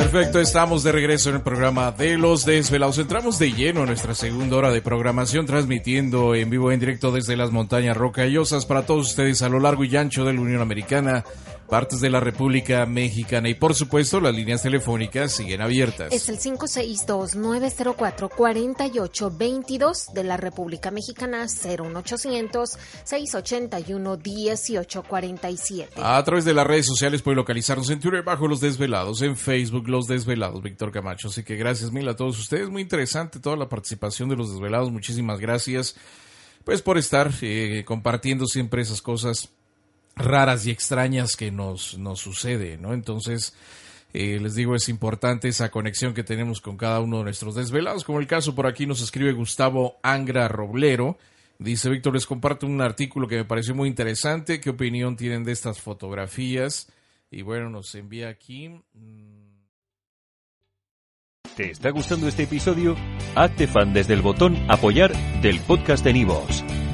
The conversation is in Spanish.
Perfecto, estamos de regreso en el programa de Los Desvelados. Entramos de lleno en nuestra segunda hora de programación, transmitiendo en vivo en directo desde las montañas rocallosas para todos ustedes a lo largo y ancho de la Unión Americana partes de la República Mexicana y por supuesto las líneas telefónicas siguen abiertas. Es el 562-904-4822 de la República Mexicana 01800-681-1847. A través de las redes sociales puede localizarnos en Twitter bajo Los Desvelados, en Facebook Los Desvelados, Víctor Camacho. Así que gracias mil a todos ustedes. Muy interesante toda la participación de Los Desvelados. Muchísimas gracias pues por estar eh, compartiendo siempre esas cosas raras y extrañas que nos, nos sucede, ¿no? Entonces, eh, les digo, es importante esa conexión que tenemos con cada uno de nuestros desvelados, como el caso por aquí nos escribe Gustavo Angra Roblero. Dice Víctor, les comparto un artículo que me pareció muy interesante. ¿Qué opinión tienen de estas fotografías? Y bueno, nos envía aquí. Mm. ¿Te está gustando este episodio? Hazte fan desde el botón Apoyar del podcast de Nivos.